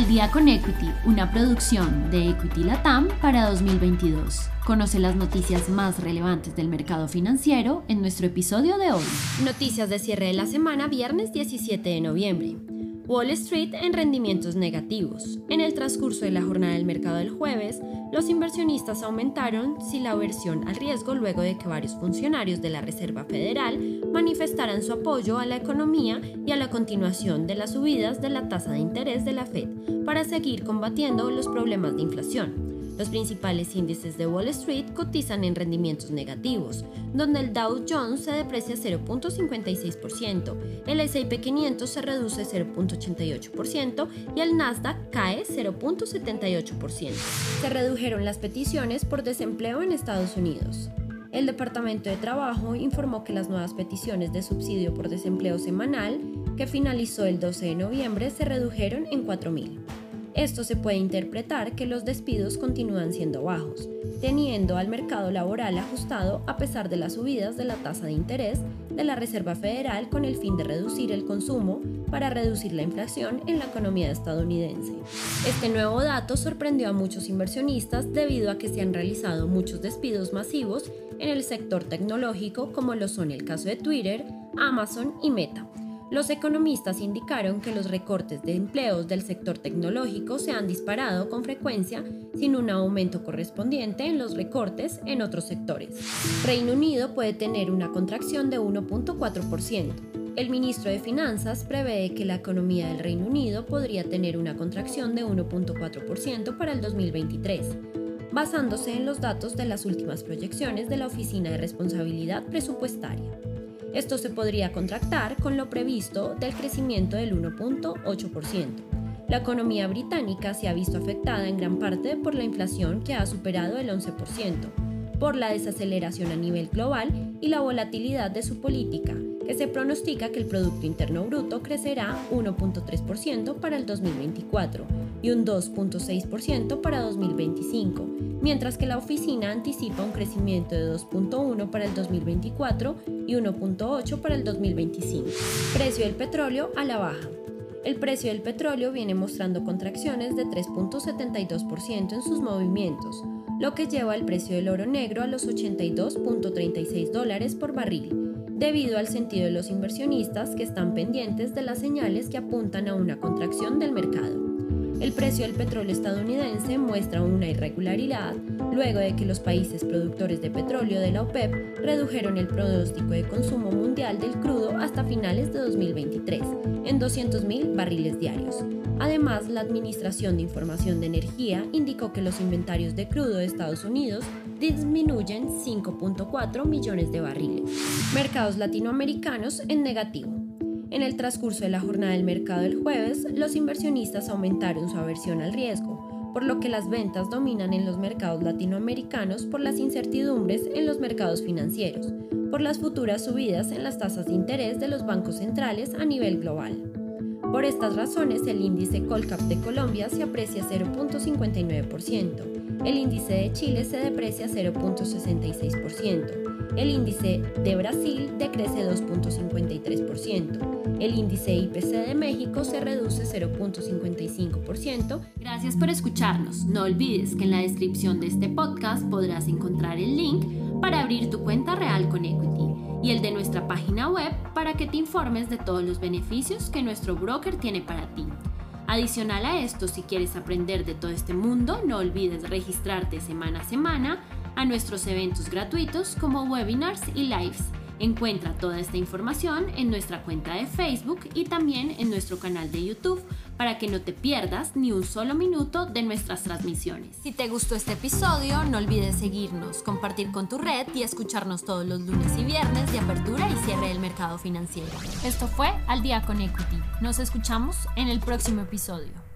Al día con Equity, una producción de Equity Latam para 2022. Conoce las noticias más relevantes del mercado financiero en nuestro episodio de hoy. Noticias de cierre de la semana, viernes 17 de noviembre. Wall Street en rendimientos negativos. En el transcurso de la jornada del mercado del jueves, los inversionistas aumentaron si la aversión al riesgo luego de que varios funcionarios de la Reserva Federal manifestaran su apoyo a la economía y a la continuación de las subidas de la tasa de interés de la Fed para seguir combatiendo los problemas de inflación. Los principales índices de Wall Street cotizan en rendimientos negativos, donde el Dow Jones se deprecia 0.56%, el S&P 500 se reduce 0.88% y el Nasdaq cae 0.78%. Se redujeron las peticiones por desempleo en Estados Unidos. El Departamento de Trabajo informó que las nuevas peticiones de subsidio por desempleo semanal, que finalizó el 12 de noviembre, se redujeron en 4.000. Esto se puede interpretar que los despidos continúan siendo bajos, teniendo al mercado laboral ajustado a pesar de las subidas de la tasa de interés de la Reserva Federal con el fin de reducir el consumo para reducir la inflación en la economía estadounidense. Este nuevo dato sorprendió a muchos inversionistas debido a que se han realizado muchos despidos masivos en el sector tecnológico como lo son el caso de Twitter, Amazon y Meta los economistas indicaron que los recortes de empleos del sector tecnológico se han disparado con frecuencia sin un aumento correspondiente en los recortes en otros sectores. Reino Unido puede tener una contracción de 1.4%. El ministro de Finanzas prevé que la economía del Reino Unido podría tener una contracción de 1.4% para el 2023 basándose en los datos de las últimas proyecciones de la Oficina de Responsabilidad Presupuestaria. Esto se podría contractar con lo previsto del crecimiento del 1.8%. La economía británica se ha visto afectada en gran parte por la inflación que ha superado el 11%, por la desaceleración a nivel global y la volatilidad de su política, que se pronostica que el Producto Interno Bruto crecerá 1.3% para el 2024 y un 2.6% para 2025, mientras que la oficina anticipa un crecimiento de 2.1 para el 2024 y 1.8 para el 2025. Precio del petróleo a la baja. El precio del petróleo viene mostrando contracciones de 3.72% en sus movimientos, lo que lleva el precio del oro negro a los 82.36 dólares por barril, debido al sentido de los inversionistas que están pendientes de las señales que apuntan a una contracción del mercado. El precio del petróleo estadounidense muestra una irregularidad luego de que los países productores de petróleo de la OPEP redujeron el pronóstico de consumo mundial del crudo hasta finales de 2023 en 200.000 barriles diarios. Además, la Administración de Información de Energía indicó que los inventarios de crudo de Estados Unidos disminuyen 5.4 millones de barriles. Mercados latinoamericanos en negativo. En el transcurso de la jornada del mercado del jueves, los inversionistas aumentaron su aversión al riesgo, por lo que las ventas dominan en los mercados latinoamericanos por las incertidumbres en los mercados financieros, por las futuras subidas en las tasas de interés de los bancos centrales a nivel global. Por estas razones, el índice Colcap de Colombia se aprecia 0.59%, el índice de Chile se deprecia 0.66%, el índice de Brasil decrece 2.53%. El índice IPC de México se reduce 0.55%. Gracias por escucharnos. No olvides que en la descripción de este podcast podrás encontrar el link para abrir tu cuenta real con Equity y el de nuestra página web para que te informes de todos los beneficios que nuestro broker tiene para ti. Adicional a esto, si quieres aprender de todo este mundo, no olvides registrarte semana a semana a nuestros eventos gratuitos como webinars y lives. Encuentra toda esta información en nuestra cuenta de Facebook y también en nuestro canal de YouTube para que no te pierdas ni un solo minuto de nuestras transmisiones. Si te gustó este episodio, no olvides seguirnos, compartir con tu red y escucharnos todos los lunes y viernes de apertura y cierre del mercado financiero. Esto fue Al Día con Equity. Nos escuchamos en el próximo episodio.